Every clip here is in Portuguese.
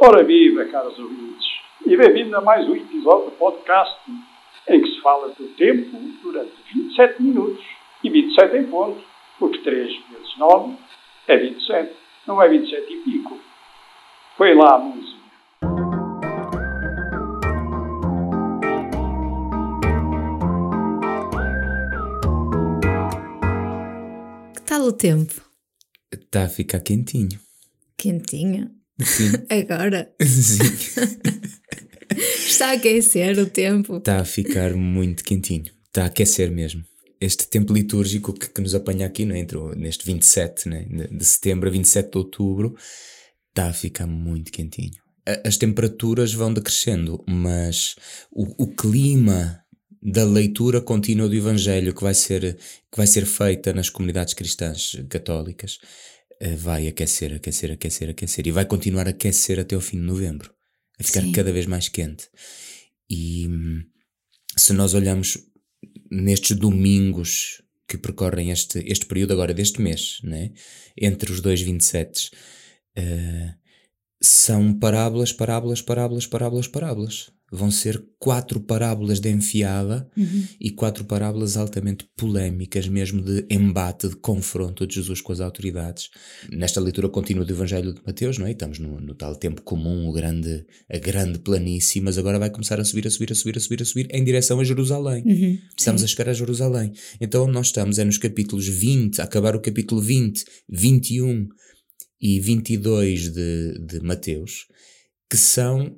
Ora viva, caros ouvintes, e bem-vindo a mais um episódio do podcast em que se fala do tempo durante 27 minutos e 27 em ponto, porque 3 vezes 9 é 27, não é 27 e pico. Foi lá a música. Que tal o tempo? Está a ficar quentinho. Quentinho? Sim. Agora? Sim. Está a aquecer o tempo. Está a ficar muito quentinho. Está a aquecer mesmo. Este tempo litúrgico que, que nos apanha aqui, né, entre, neste 27 né, de, de setembro a 27 de outubro, está a ficar muito quentinho. A- As temperaturas vão decrescendo, mas o, o clima da leitura contínua do Evangelho que vai ser, que vai ser feita nas comunidades cristãs católicas vai aquecer, aquecer, aquecer, aquecer e vai continuar a aquecer até o fim de novembro, a ficar Sim. cada vez mais quente. E hum, se nós olhamos nestes domingos que percorrem este, este período agora deste mês, né? entre os dois 27, eh, são parábolas, parábolas, parábolas, parábolas, parábolas. Vão ser quatro parábolas de enfiada e quatro parábolas altamente polémicas, mesmo de embate, de confronto de Jesus com as autoridades. Nesta leitura contínua do Evangelho de Mateus, não é? Estamos no, no tal tempo comum, o grande, a grande planície, mas agora vai começar a subir, a subir, a subir, a subir, a subir, em direção a Jerusalém. Uhum, Estamos sim. a chegar a Jerusalém. Então, onde nós estamos é nos capítulos 20, a acabar o capítulo 20, 21 e 22 de, de Mateus, que são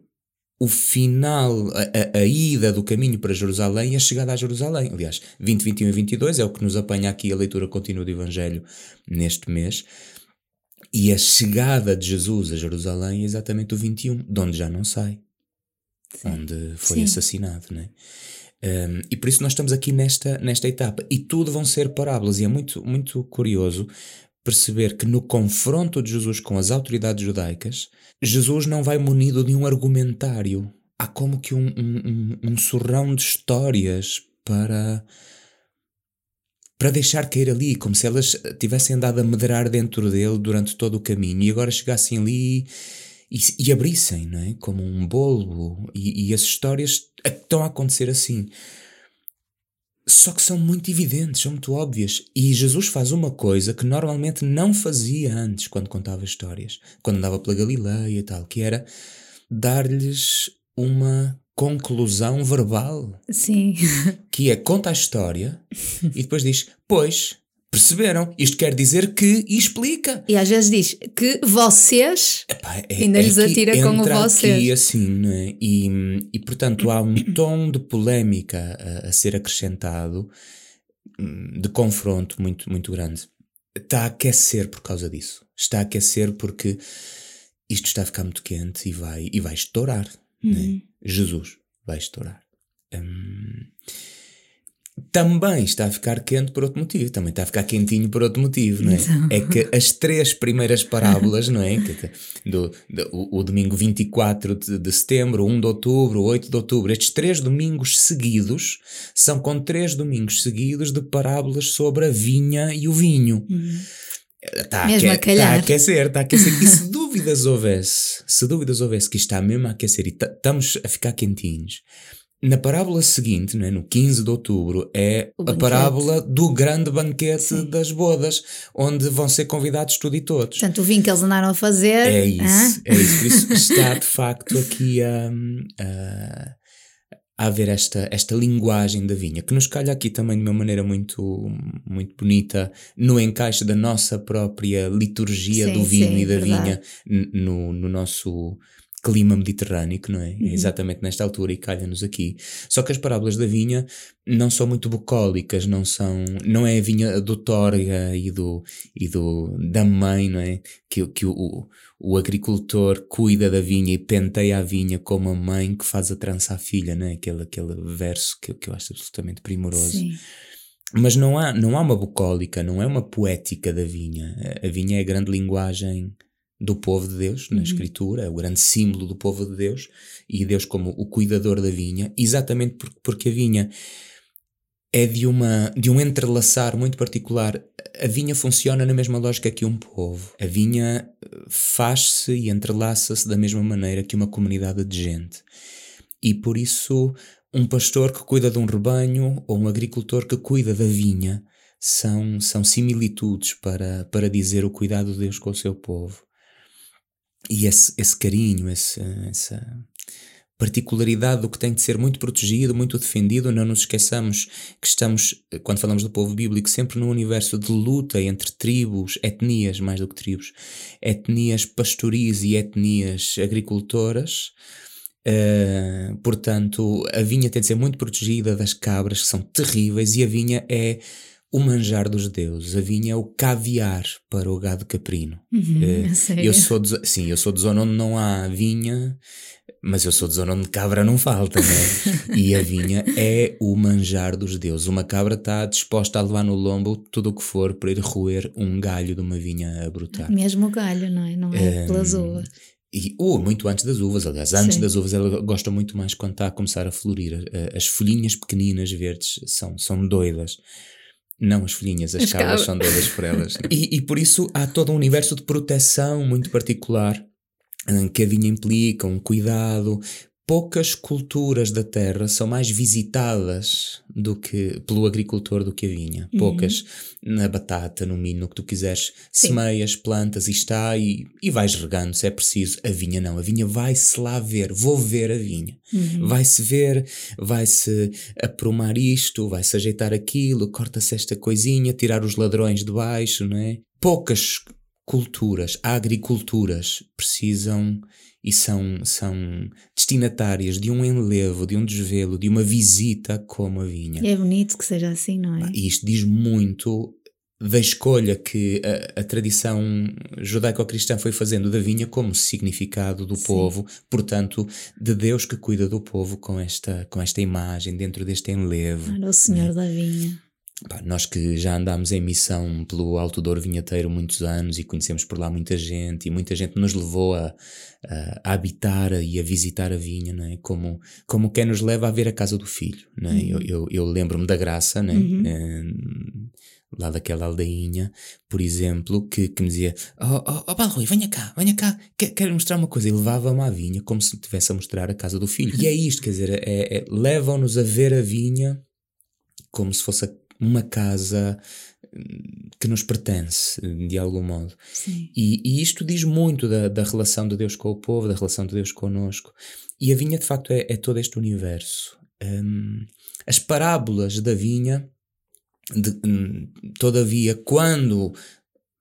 o final, a, a- a ida do caminho para Jerusalém e a chegada a Jerusalém. Aliás, 20, 21 e 22 é o que nos apanha aqui a leitura contínua do Evangelho neste mês. E a chegada de Jesus a Jerusalém é exatamente o 21, de onde já não sai, onde foi Sim. assassinado, né? Um, e por isso nós estamos aqui nesta, nesta etapa. E tudo vão ser parábolas. E é muito, muito curioso perceber que no confronto de Jesus com as autoridades judaicas, Jesus não vai munido de um argumentário. Há como que um, um, um, um surrão de histórias para para deixar cair ali, como se elas tivessem andado a medrar dentro dele durante todo o caminho e agora chegassem ali e, e abrissem, não é? Como um bolo. E, e as histórias estão a acontecer assim. Só que são muito evidentes, são muito óbvias. E Jesus faz uma coisa que normalmente não fazia antes, quando contava histórias, quando andava pela Galileia e tal, que era dar-lhes uma conclusão verbal Sim. que é conta a história e depois diz, pois, perceberam, isto quer dizer que e explica. E às vezes diz que vocês. Epá, é- Ainda é lhes atira com o vocês. aqui assim, não é? E, e portanto há um tom de polémica a, a ser acrescentado, de confronto muito, muito grande. Está a aquecer por causa disso. Está a aquecer porque isto está a ficar muito quente e vai, e vai estourar. é? Uhum. Jesus vai estourar. Hum, também está a ficar quente por outro motivo, também está a ficar quentinho por outro motivo, não é? Então. É que as três primeiras parábolas, não é? Do, do- o, o domingo 24 de, de setembro, 1 de outubro, 8 de outubro, estes três domingos seguidos são com três domingos seguidos de parábolas sobre a vinha e o vinho. Está a, a tá a aquecer, está a aquecer. E se dúvidas houvesse, se dúvidas houvesse que isto está mesmo a aquecer e ta- estamos a ficar quentinhos, na parábola seguinte, não é, no 15 de outubro, é a parábola do grande banquete Sim. das bodas, onde vão ser convidados tudo e todos. Portanto, o vinho que eles andaram a fazer. É isso, hã? é isso. Por isso está de facto aqui a, a, a haver esta, esta linguagem da vinha, que nos calha aqui também de uma maneira muito, muito bonita, no encaixe da nossa própria liturgia Sim, do vinho sim, e da verdade. vinha no, no nosso clima mediterrâneo, não é? Uhum. É exatamente nesta altura e calha-nos aqui. Só que as parábolas da vinha não são muito bucólicas, não são, não é a vinha do Torga e do, e do da mãe, não é? Que, que o, o agricultor cuida da vinha e penteia a vinha como a mãe que faz a trança à filha, não é? Aquele, aquele verso que, que eu acho absolutamente primoroso. Sim. Mas não há, não há uma bucólica, não é uma poética da vinha. A- A vinha é a grande linguagem do povo de Deus na Escritura, é o grande símbolo do povo de Deus e Deus como o cuidador da vinha, exatamente por- porque a vinha é de, uma, de um entrelaçar muito particular. A vinha funciona na mesma lógica que um povo. A vinha faz-se e entrelaça-se da mesma maneira que uma comunidade de gente. E por isso, um pastor que cuida de um rebanho ou um agricultor que cuida da vinha são, são similitudes para, para dizer o cuidado de Deus com o seu povo. E esse, esse carinho, esse, essa particularidade do que tem de ser muito protegido, muito defendido. Não nos esqueçamos que estamos, quando falamos do povo bíblico, sempre num universo de luta entre tribos, etnias, mais do que tribos, etnias pastoris e etnias agricultoras. Uh, portanto, a vinha tem de ser muito protegida das cabras que são terríveis e a vinha é o manjar dos deuses. A vinha é o caviar para o gado caprino. Uhum, uh, eu sou de, sim, eu sou de zona onde não há vinha, mas eu sou de zona onde cabra não falta, né? e a vinha é o manjar dos deuses. Uma cabra está disposta a levar no lombo tudo o que for para ir roer um galho de uma vinha a brotar. Mesmo o galho, não é? Não é um, pelas uvas. E, ou muito antes das uvas, aliás, antes Sim. das uvas ela gosta muito mais quando está a começar a florir. As folhinhas pequeninas verdes são, são doidas. Não as folhinhas, as, as cabras, cabras são doidas por elas. e, e por isso há todo um universo de proteção muito particular que a vinha implica, um cuidado. Poucas culturas da terra são mais visitadas do que pelo agricultor do que a vinha. Uhum. Poucas na batata, no milho, no que tu quiseres, Sim. semeias, plantas e está e, e vais regando se é preciso. A vinha não, a vinha vai-se lá ver, vou ver a vinha. Uhum. Vai-se ver, vai-se aprumar isto, vai-se ajeitar aquilo, corta-se esta coisinha, tirar os ladrões de baixo, não é? Poucas culturas, agriculturas precisam e são, são destinatárias de um enlevo, de um desvelo, de uma visita como a vinha. É bonito que seja assim, não é? E isto diz muito da escolha que a, a tradição judaico-cristã foi fazendo da vinha como significado do Sim. povo, portanto, de Deus que cuida do povo com esta, com esta imagem, dentro deste enlevo. Era o Senhor né? da vinha. Pá, nós que já andámos em missão pelo Alto Douro Vinheteiro muitos anos e conhecemos por lá muita gente e muita gente nos levou a, a, a habitar e a visitar a vinha, não é? como, como quem nos leva a ver a casa do filho. Não é? Uhum. Eu, eu, eu lembro-me da graça, não é? Uhum. é? lá daquela aldeinha, por exemplo, que, que me dizia: Oh, oh, oh Rui, venha cá, venha cá, quero, quero mostrar uma coisa. E levava-me à vinha como se estivesse a mostrar a casa do filho. E é isto, quer dizer, é, é levam-nos a ver a vinha como se fosse a uma casa hum, que nos pertence, de algum modo. E, e, isto diz muito da, da, relação de Deus com o povo, da relação de Deus connosco. E a vinha, de facto, é, é todo este universo. Um, as parábolas da vinha, de, um, todavia, quando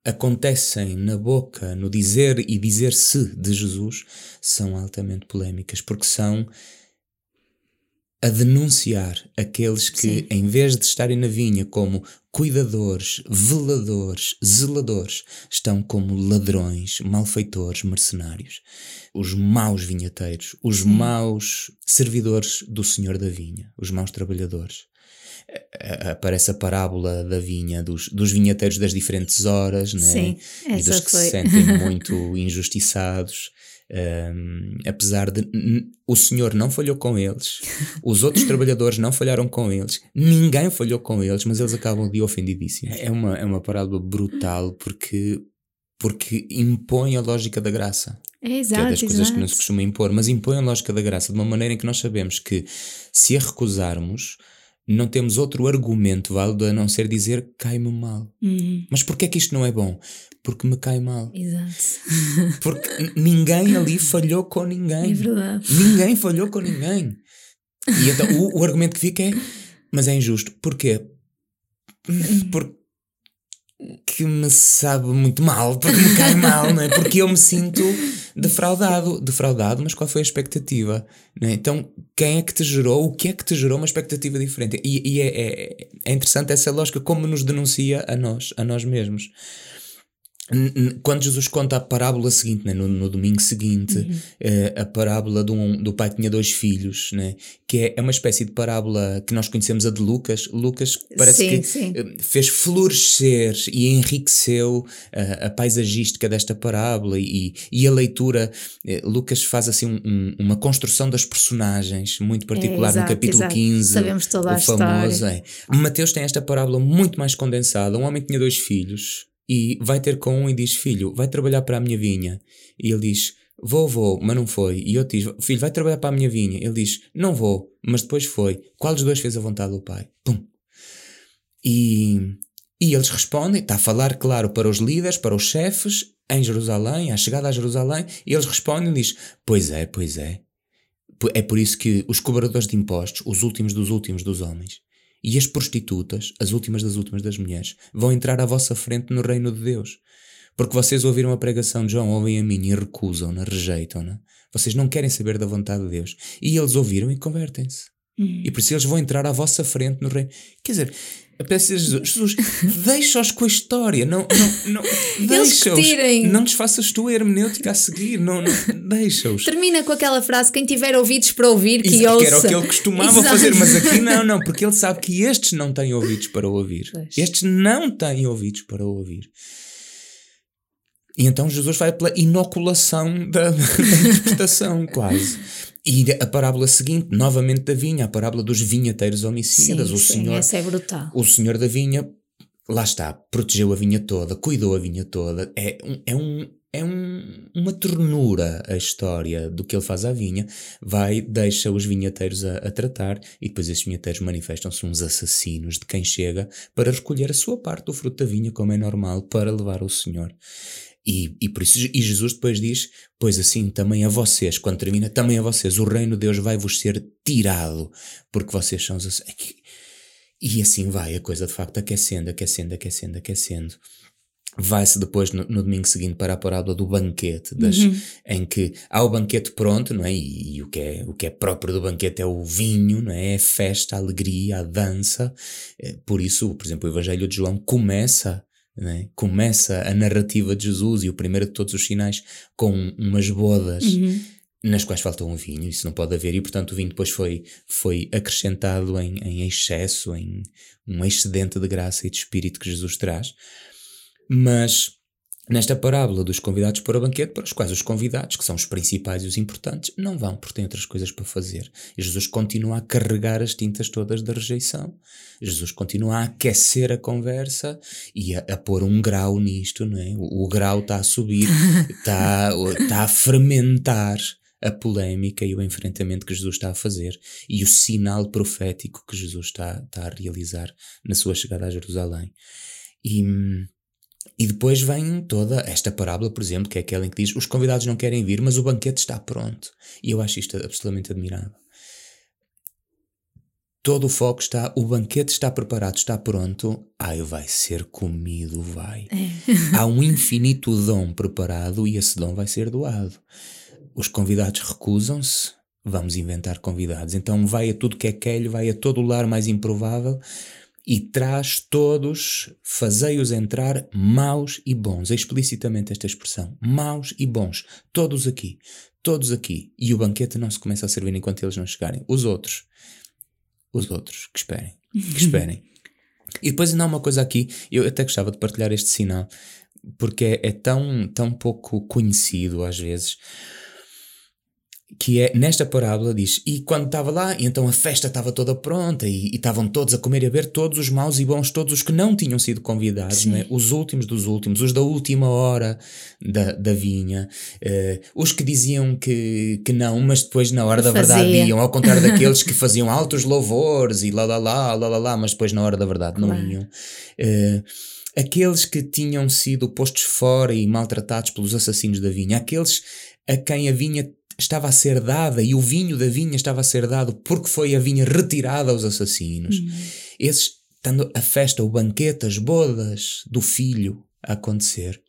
acontecem na boca, no dizer e dizer-se de Jesus, são altamente polémicas, porque são a denunciar aqueles que, Sim. em vez de estarem na vinha como cuidadores, veladores, zeladores, estão como ladrões, malfeitores, mercenários. Os maus vinhateiros, os Sim. maus servidores do Senhor da vinha, os maus trabalhadores. Aparece a parábola da vinha, dos, dos vinhateiros das diferentes horas, né? Sim, e dos que foi. se sentem muito injustiçados. Um, apesar de o senhor não falhou com eles, os outros trabalhadores não falharam com eles, ninguém falhou com eles, mas eles acabam de ofendidíssimos. É uma, é uma parábola brutal porque, porque impõe a lógica da graça. É exato, que é das coisas exato. que não se costuma impor, mas impõe a lógica da graça de uma maneira em que nós sabemos que se a recusarmos, não temos outro argumento válido a não ser dizer cai-me mal. Uhum. Mas porquê é que isto não é bom? Porque me cai mal. Exato. Porque ninguém ali falhou com ninguém. É verdade. Ninguém falhou com ninguém. E então o, o argumento que fica é: mas é injusto. Porquê? Porque que me sabe muito mal, porque me cai mal, não é? Porque eu me sinto defraudado. Defraudado, mas qual foi a expectativa? É? Então, quem é que te gerou? O que é que te gerou uma expectativa diferente? E, e é, é, é, interessante essa lógica, como nos denuncia a nós, a nós mesmos. Quando Jesus conta a parábola seguinte, né, no, no domingo seguinte, uhum. uh, a parábola do, um, do pai que tinha dois filhos, né, que é, é uma espécie de parábola que nós conhecemos a de Lucas. Lucas parece sim, que sim. Eh, fez florescer e enriqueceu uh, a paisagística desta parábola e, e a leitura. Uh, Lucas faz assim um, uma construção das personagens muito particular é, exato, no capítulo exato. 15. Sabemos toda a famoso, história. É. Mateus tem esta parábola muito mais condensada. Um homem que tinha dois filhos e vai ter com um e diz: Filho, vai trabalhar para a minha vinha. E ele diz: Vou, vou, mas não foi. E outro diz: Filho, vai trabalhar para a minha vinha. Ele diz: Não vou, mas depois foi. Qual dos dois fez a vontade do pai? Pum. E, e eles respondem: está a falar, claro, para os líderes, para os chefes em Jerusalém, à chegada a Jerusalém. E eles respondem: diz, Pois é, pois é. É por isso que os cobradores de impostos, os últimos dos últimos dos homens, e as prostitutas, as últimas das últimas das mulheres, vão entrar à vossa frente no reino de Deus. Porque vocês ouviram a pregação de João, ouvem a mim e recusam-na, rejeitam-na. Vocês não querem saber da vontade de Deus. E eles ouviram e convertem-se. Uhum. E por isso eles vão entrar à vossa frente no reino. Quer dizer, a peça de Jesus, Jesus deixa-os com a história, não, não, não deixa-os, não desfaças tu a hermenêutica a seguir, não, não deixa-os. Termina com aquela frase: quem tiver ouvidos para ouvir, que Exato, ouça. Que era o que ele costumava Exato. fazer, mas aqui não, não, porque ele sabe que estes não têm ouvidos para ouvir. Pois. Estes não têm ouvidos para ouvir. E então Jesus vai pela inoculação da, da interpretação, quase. E a parábola seguinte, novamente da vinha, a parábola dos vinhateiros homicidas. Sim, o sim, senhor, essa é brutal. O senhor da vinha, lá está, protegeu a vinha toda, cuidou a vinha toda. É um, é um, é um, uma ternura a história do que ele faz à vinha. Vai, deixa os vinhateiros a, a tratar e depois esses vinhateiros manifestam-se uns assassinos de quem chega para recolher a sua parte do fruto da vinha, como é normal, para levar ao Senhor. E, e por isso e Jesus depois diz: Pois assim também a vocês, quando termina, também a vocês, o reino de Deus vai vos ser tirado, porque vocês são os. E assim vai a coisa de facto aquecendo, aquecendo, aquecendo, aquecendo. Vai-se depois no, no, domingo seguinte para a parábola do banquete, das, uhum. em que há o banquete pronto, não é? E, e, o, que é, o que é próprio do banquete é o vinho, não é? É a festa, a alegria, a dança. É, por isso, por exemplo, o Evangelho de João começa né? Começa a narrativa de Jesus e o primeiro de todos os sinais com umas bodas uhum. nas quais falta um vinho, isso não pode haver, e portanto o vinho depois foi, foi acrescentado em, em excesso, em um excedente de graça e de espírito que Jesus traz. Mas Nesta parábola dos convidados para o banquete, para os quais os convidados, que são os principais e os importantes, não vão porque têm outras coisas para fazer. E Jesus continua a carregar as tintas todas da rejeição. Jesus continua a aquecer a conversa e a, a pôr um grau nisto, não é? O, o grau está a subir, está, está a fermentar a polémica e o enfrentamento que Jesus está a fazer e o sinal profético que Jesus está, está a realizar na sua chegada a Jerusalém. E hum, e depois vem toda esta parábola, por exemplo, que é aquela em que diz: os convidados não querem vir, mas o banquete está pronto. E eu acho isto absolutamente admirável. Todo o foco está, o banquete está preparado, está pronto. Ai, vai ser comido, vai. É. Há um infinito dom preparado e esse dom vai ser doado. Os convidados recusam-se, vamos inventar convidados. Então vai a tudo que é quelho, vai a todo o lar mais improvável e traz todos, fazei-os entrar maus e bons. É explicitamente esta expressão. Maus e bons. Todos aqui. Todos aqui. E o banquete não se começa a servir enquanto eles não chegarem. Os outros. Os outros. Que esperem. Que esperem. e depois ainda há uma coisa aqui. Eu até gostava de partilhar este sinal. Porque é, é tão, tão pouco conhecido às vezes que é nesta parábola diz e quando estava lá então a festa estava toda pronta e, estavam todos a comer e a beber todos os maus e bons todos os que não tinham sido convidados né? os últimos dos últimos os da última hora da, da vinha uh, os que diziam que, que não mas depois na hora da Fazia. verdade iam ao contrário daqueles que faziam altos louvores e lá lá lá lá lá, lá mas depois na hora da verdade claro. não iam uh, aqueles que tinham sido postos fora e maltratados pelos assassinos da vinha aqueles a quem a vinha estava a ser dada e o vinho da vinha estava a ser dado porque foi a vinha retirada aos assassinos. Uhum. Esses, estando a festa, o banquete, as bodas do filho a acontecer,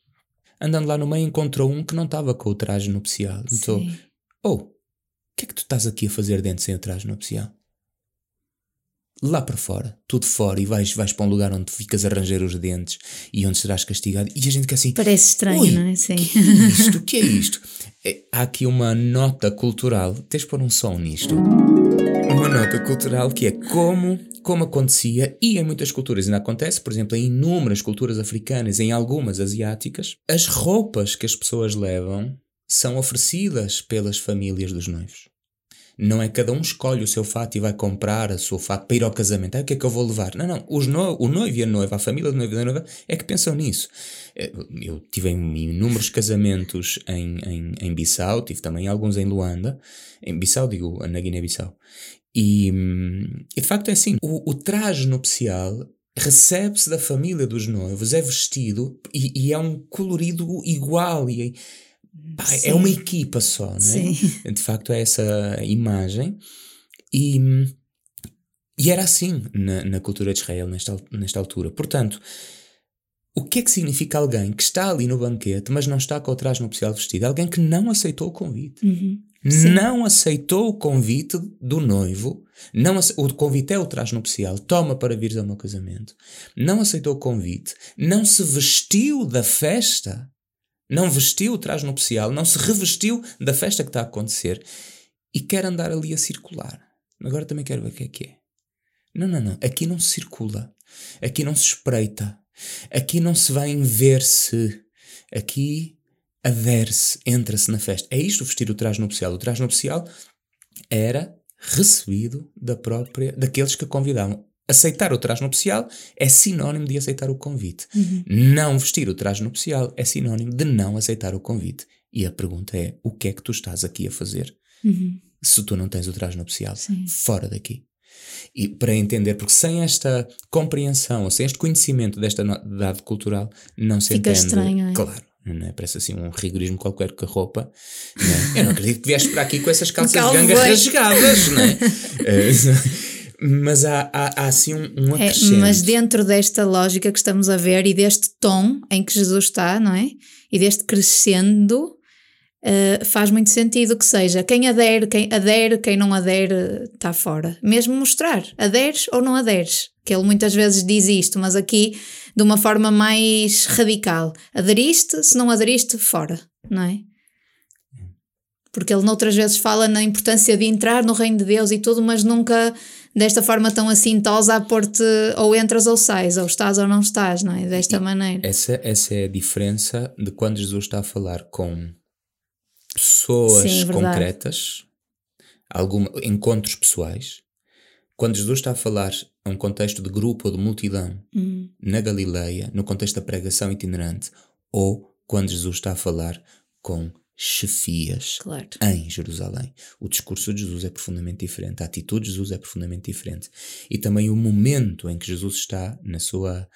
andando lá no meio, encontrou um que não estava com o traje nupcial. Então, oh, o que é que tu estás aqui a fazer dentro sem o traje nupcial? lá para fora, tudo fora, e vais, vais para um lugar onde ficas a ranger os dentes e onde serás castigado. E a gente quer assim. Parece estranho, não é? Sim. Que é isto? O que é isto? É, há aqui uma nota cultural, tens de pôr um som nisto. Uma nota cultural que é como, como acontecia, e em muitas culturas ainda acontece, por exemplo, em inúmeras culturas africanas, em algumas asiáticas, as roupas que as pessoas levam são oferecidas pelas famílias dos noivos. Não é cada um escolhe o seu fato e vai comprar a seu fato para ir ao casamento. Ah, o que é que eu vou levar? Não, não. Os no, o noivo e a noiva, a família do noivo e da noiva, é que pensam nisso. Eh, eu tive inúmeros casamentos em, em, em Bissau, tive também alguns em Luanda. Em Bissau, digo, na Guiné-Bissau. E, hum, e, de facto é assim: o, o traje nupcial recebe-se da família dos noivos, é vestido e, e é um colorido igual. E, Pá, é uma equipa só, não é? Sim. De facto, é essa imagem. E, e era assim na, na cultura de Israel, nesta, nesta altura. Portanto, o que é que significa alguém que está ali no banquete, mas não está com o traje nupcial vestido? Alguém que não aceitou o convite. Uhum. Não aceitou o convite do noivo. Não o convite é o traje nupcial. Toma para vires ao meu casamento. Não aceitou o convite. Não se vestiu da festa não vestiu o traje nupcial, não se revestiu da festa que está a acontecer e quer andar ali a circular. Agora também quero ver o que é que é. Não, não, não. Aqui não se circula. Aqui não se espreita. Aqui não se vai ver-se. Aqui adere-se, entra-se na festa. É isto vestir o traje nupcial. O traje nupcial era recebido da própria daqueles que a convidavam. Aceitar o traje nupcial é sinónimo de aceitar o convite. Uhum. Não vestir o traje nupcial é sinónimo de não aceitar o convite. E a pergunta é: o que é que tu estás aqui a fazer? Uhum. Se tu não tens o traje nupcial, Sim. fora daqui. E para entender, porque sem esta compreensão, sem este conhecimento desta dado cultural, não se Fica entende. Estranho, é? Claro. Não é? Parece assim um rigorismo qualquer com a roupa. Não é? Eu não acredito que vieste para aqui com essas calças de ganga rasgadas, não é? Mas há, há, há assim um, um é, Mas dentro desta lógica que estamos a ver e deste tom em que Jesus está, não é? E deste crescendo, uh, faz muito sentido que seja quem adere, quem adere, quem não adere está fora. Mesmo mostrar, aderes ou não aderes. Que ele muitas vezes diz isto, mas aqui de uma forma mais radical. Aderiste, se não aderiste, fora, não é? Porque ele noutras vezes fala na importância de entrar no reino de Deus e tudo, mas nunca desta forma tão assintosa a pôr-te ou entras ou sais, ou estás ou não estás, não é? Desta e maneira. Essa, essa é a diferença de quando Jesus está a falar com pessoas Sim, concretas, alguma, encontros pessoais. Quando Jesus está a falar a um contexto de grupo ou de multidão uhum. na Galileia, no contexto da pregação itinerante, ou quando Jesus está a falar com chefias claro. em Jerusalém. O discurso de Jesus é profundamente diferente, a atitude de Jesus é profundamente diferente. E também o momento em que Jesus está na sua,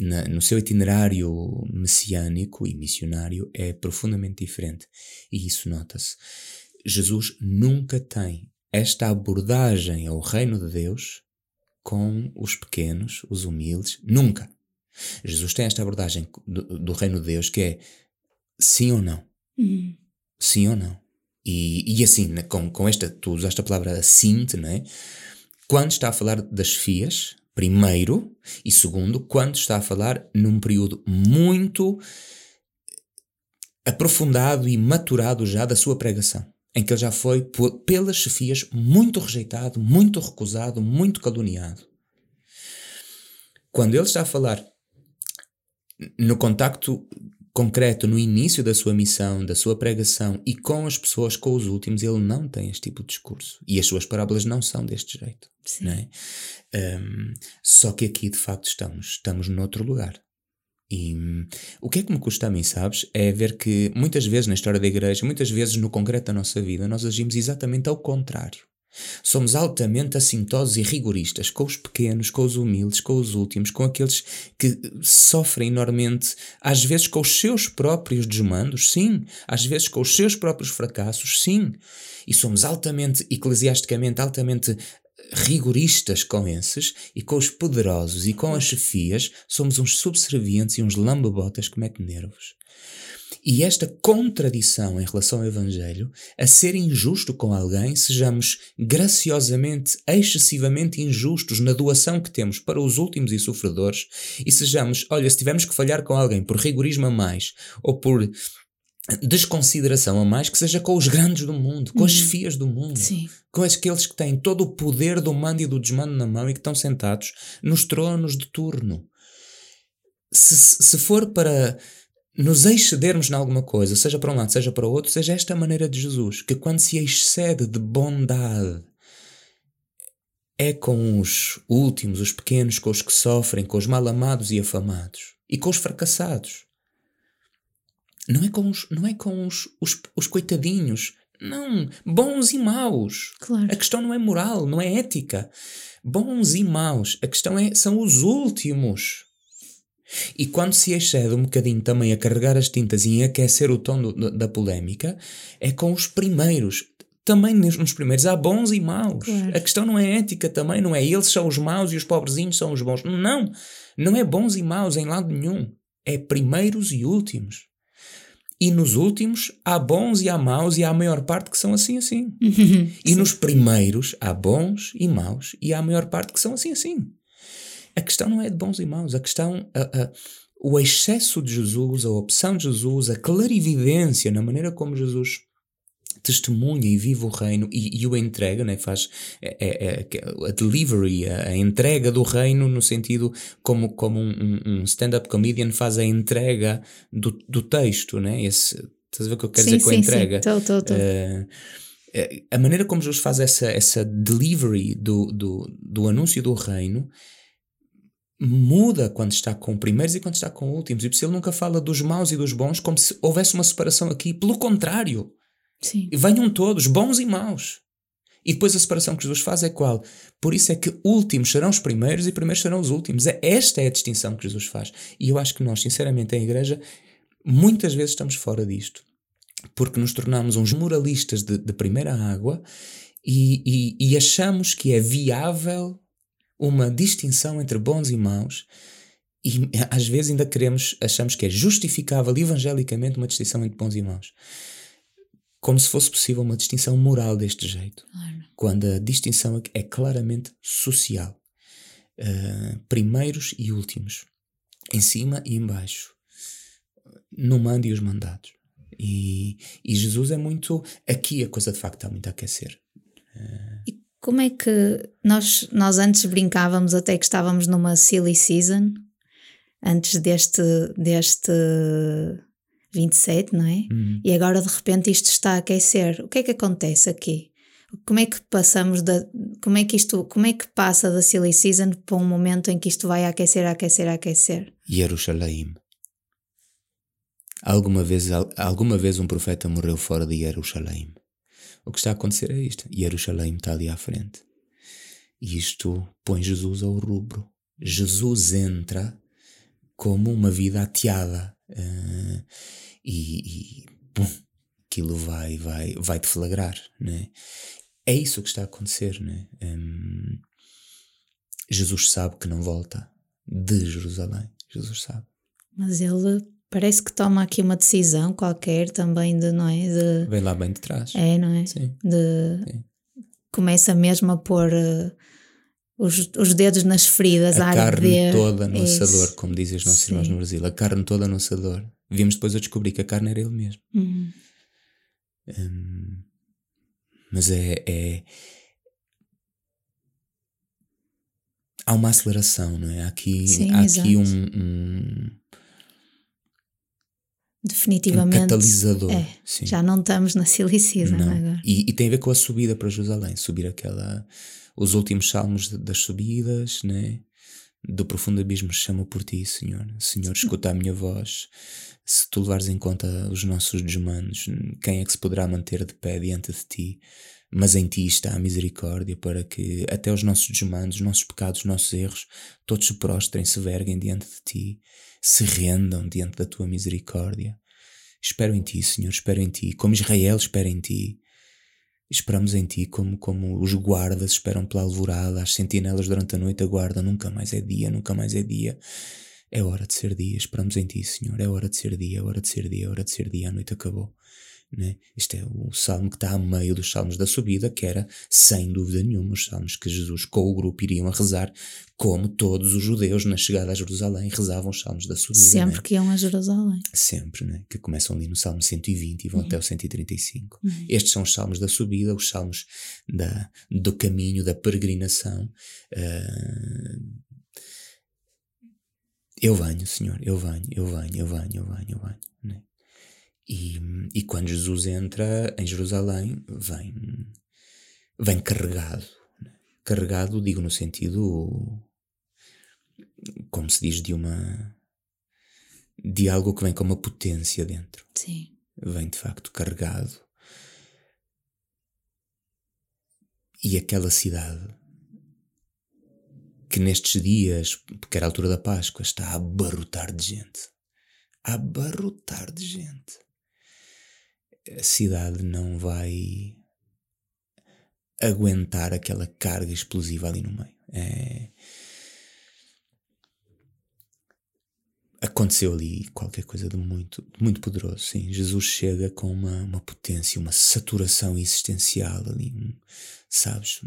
na, no seu itinerário messiânico e missionário é profundamente diferente. E isso nota-se. Jesus nunca tem esta abordagem ao reino de Deus com os pequenos, os humildes, nunca. Jesus tem esta abordagem do, do reino de Deus que é sim ou não. Uhum. Sim ou não? E, e assim, com, com esta, tu usaste a palavra sinte, né? Quando está a falar das fias, primeiro, e segundo, quando está a falar num período muito aprofundado e maturado já da sua pregação, em que ele já foi pelas chefias muito rejeitado, muito recusado, muito caluniado. Quando ele está a falar no contacto concreto no início da sua missão, da sua pregação e com as pessoas, com os últimos, ele não tem este tipo de discurso. E as suas parábolas não são deste jeito. Sim. Não é? Um, só que aqui, de facto, estamos, estamos noutro lugar. E um, o que é que me custa a mim, sabes? É ver que muitas vezes na história da igreja, muitas vezes no concreto da nossa vida, nós agimos exatamente ao contrário. Somos altamente assintosos e rigoristas com os pequenos, com os humildes, com os últimos, com aqueles que sofrem enormemente, às vezes com os seus próprios desmandos, sim, às vezes com os seus próprios fracassos, sim. E somos altamente, eclesiasticamente, altamente rigoristas com esses e com os poderosos e com as chefias somos uns subservientes e uns lambebotas que metem nervos. E esta contradição em relação ao Evangelho, a ser injusto com alguém, sejamos graciosamente, excessivamente injustos na doação que temos para os últimos e sofredores, e sejamos, olha, se tivermos que falhar com alguém por rigorismo a mais ou por desconsideração a mais que seja com os grandes do mundo, com as Uhum. fias do mundo, Sim. com aqueles que têm todo o poder do mando e do desmando na mão e que estão sentados nos tronos de turno. Se, se for para nos excedermos em alguma coisa, seja para um lado, seja para o outro, seja esta a maneira de Jesus, que quando se excede de bondade é com os últimos, os pequenos, com os que sofrem, com os mal amados e afamados e com os fracassados. Não é com os, não é com os, os, os coitadinhos. Não, bons e maus. Claro. A questão não é moral, não é ética. Bons e maus. A questão é são os últimos. E quando se excede um bocadinho também a carregar as tintas e aquecer o tom do- da polémica, é com os primeiros. Também nos primeiros há bons e maus. Claro. A questão não é ética também, não é eles são os maus e os pobrezinhos são os bons. Não, não é bons e maus em lado nenhum. É primeiros e últimos. E nos últimos há bons e há maus e há a maior parte que são assim assim. E nos primeiros há bons e maus e há a maior parte que são assim assim. A questão não é de bons e maus, a questão, a- a- o excesso de Jesus, a opção de Jesus, a clarividência na maneira como Jesus testemunha e vive o reino e, e o entrega, né? faz é, é- é- a delivery, a, a entrega do reino no sentido como, como um, um- stand-up comedian faz a entrega do, do texto, né? Esse, estás a ver o que eu quero sim, dizer com a entrega? sim. Tô, tô, tô. Eh, a maneira como Jesus faz essa, essa delivery do, do, do anúncio do reino muda quando está com primeiros e quando está com últimos. E por isso ele nunca fala dos maus e dos bons como se houvesse uma separação aqui. Pelo contrário, Sim. venham todos, bons e maus. E depois a separação que Jesus faz é qual? Por isso é que últimos serão os primeiros e primeiros serão os últimos. É- Esta é a distinção que Jesus faz. E eu acho que nós, sinceramente, em igreja, muitas vezes estamos fora disto. Porque nos tornamos uns moralistas de, de primeira água e, e- e achamos que é viável uma distinção entre bons e maus. E às vezes ainda queremos, achamos que é justificável evangelicamente uma distinção entre bons e maus. Como se fosse possível uma distinção moral deste jeito Claro. quando a distinção é claramente social. Uh, primeiros e últimos, em cima e em baixo, no mando e os mandados. E, e Jesus é muito. Aqui a coisa de facto está muito a aquecer. Como é que nós, nós antes brincávamos até que estávamos numa silly season, antes deste, deste 27, não é? Uhum. E agora de repente isto está a aquecer. O que é que acontece aqui? Como é que passamos da. Como é que isto. Como é que passa da silly season para um momento em que isto vai a aquecer, a aquecer, a aquecer? Jerusalém. Alguma vez, al- alguma vez um profeta morreu fora de Jerusalém. O que está a acontecer é isto. Jerusalém está ali à frente. E isto põe Jesus ao rubro. Jesus entra como uma vida ateada. eh, e, e pum, aquilo vai, vai, vai te flagrar, né? É isso que está a acontecer, né? Hum, Jesus sabe que não volta de Jerusalém. Jesus sabe. Mas ele parece que toma aqui uma decisão qualquer também de, não é? De, Vem lá bem de trás. é, não é? Sim. De, Sim. começa mesmo a pôr eh, os, os dedos nas feridas, a, A carne arder. toda no É isso. assador, como dizem os nossos Sim. irmãos no Brasil. A carne toda no assador. Vimos depois a descobrir que a carne era ele mesmo. Uhum. Hum, mas é, é- Há uma aceleração, não é? Há aqui, Sim, há exato. aqui um, um, um Definitivamente. catalisador. é, sim. Já não estamos na silly season Não. agora. E, e tem a ver com a subida para Jerusalém, subir aquela, os últimos salmos das subidas, né? Do profundo abismo chamo por ti, Senhor. Senhor, escuta a minha voz. Se tu levares em conta os nossos desmandos, quem é que se poderá manter de pé diante de ti? Mas em ti está a misericórdia para que até os nossos desmandos, os nossos pecados, os nossos erros, todos se prostrem, se verguem diante de ti, se rendam diante da tua misericórdia. Espero em ti, Senhor, espero em ti. Como Israel espera em ti. Esperamos em ti como, como os guardas esperam pela alvorada, as sentinelas durante a noite aguardam, nunca mais é dia, nunca mais é dia. É hora de ser dia, esperamos em ti, Senhor. É hora de ser dia, é hora de ser dia, é hora de ser dia, a noite acabou. Né? Este é o salmo que está a meio dos salmos da subida, que era, sem dúvida nenhuma, os salmos que Jesus com o grupo iriam a rezar, como todos os judeus na chegada a Jerusalém rezavam os salmos da subida. Sempre né? que iam a Jerusalém. Sempre, né? que começam ali no salmo 120 e vão Uhum. até o 135. Uhum. Estes são os salmos da subida, os salmos da, do caminho, da peregrinação. Ah, eu venho, Senhor, eu venho, eu venho, eu venho, eu venho, eu venho. né? E, e quando Jesus entra em Jerusalém, vem, vem carregado. né? Carregado, digo no sentido, como se diz, de uma. de algo que vem com uma potência dentro Sim. vem de facto carregado. E aquela cidade que nestes dias, porque era a altura da Páscoa, está a abarrotar de gente. A abarrotar de gente. A cidade não vai aguentar aquela carga explosiva ali no meio. É... Aconteceu ali qualquer coisa de muito, muito poderoso, sim. Jesus chega com uma, uma potência, uma saturação existencial ali, um, sabes?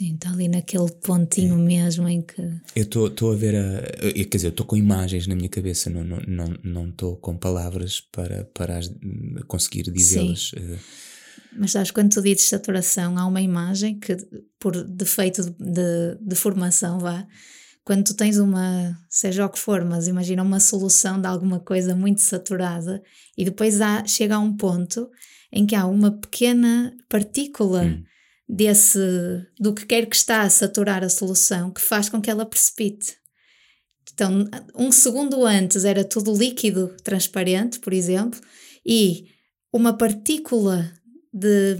Sim, está ali naquele pontinho mesmo em que. Eu estou a ver a. eu- Quer dizer, eu estou com imagens na minha cabeça, não estou não, não estou com palavras para, para as- conseguir dizê-las. eh, Mas sabes, quando tu dizes saturação, há uma imagem que, por defeito de, de, de formação, vá, quando tu tens uma, seja o que for, mas imagina uma solução de alguma coisa muito saturada e depois há, chega a um ponto em que há uma pequena partícula Hum. Desse, do que quer que está a saturar a solução que faz com que ela precipite. Então, um segundo antes era tudo líquido, transparente, por exemplo, e uma partícula de,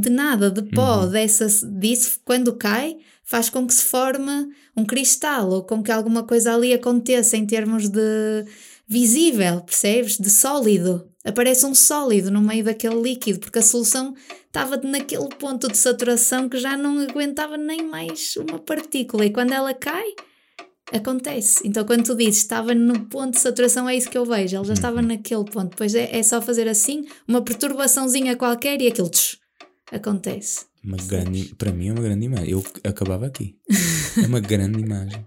de nada, de pó, Uhum. dessa, disso, quando cai, faz com que se forme um cristal ou com que alguma coisa ali aconteça em termos de visível, percebes? De sólido. Aparece um sólido no meio daquele líquido, porque a solução estava naquele ponto de saturação que já não aguentava nem mais uma partícula. E quando ela cai, acontece. Então, quando tu dizes estava no ponto de saturação, é isso que eu vejo. Ele já estava naquele ponto. Depois é, é só fazer assim, uma perturbaçãozinha qualquer e aquilo tch, acontece. uma grande, para mim é uma grande imagem. Eu acabava aqui. É uma grande imagem.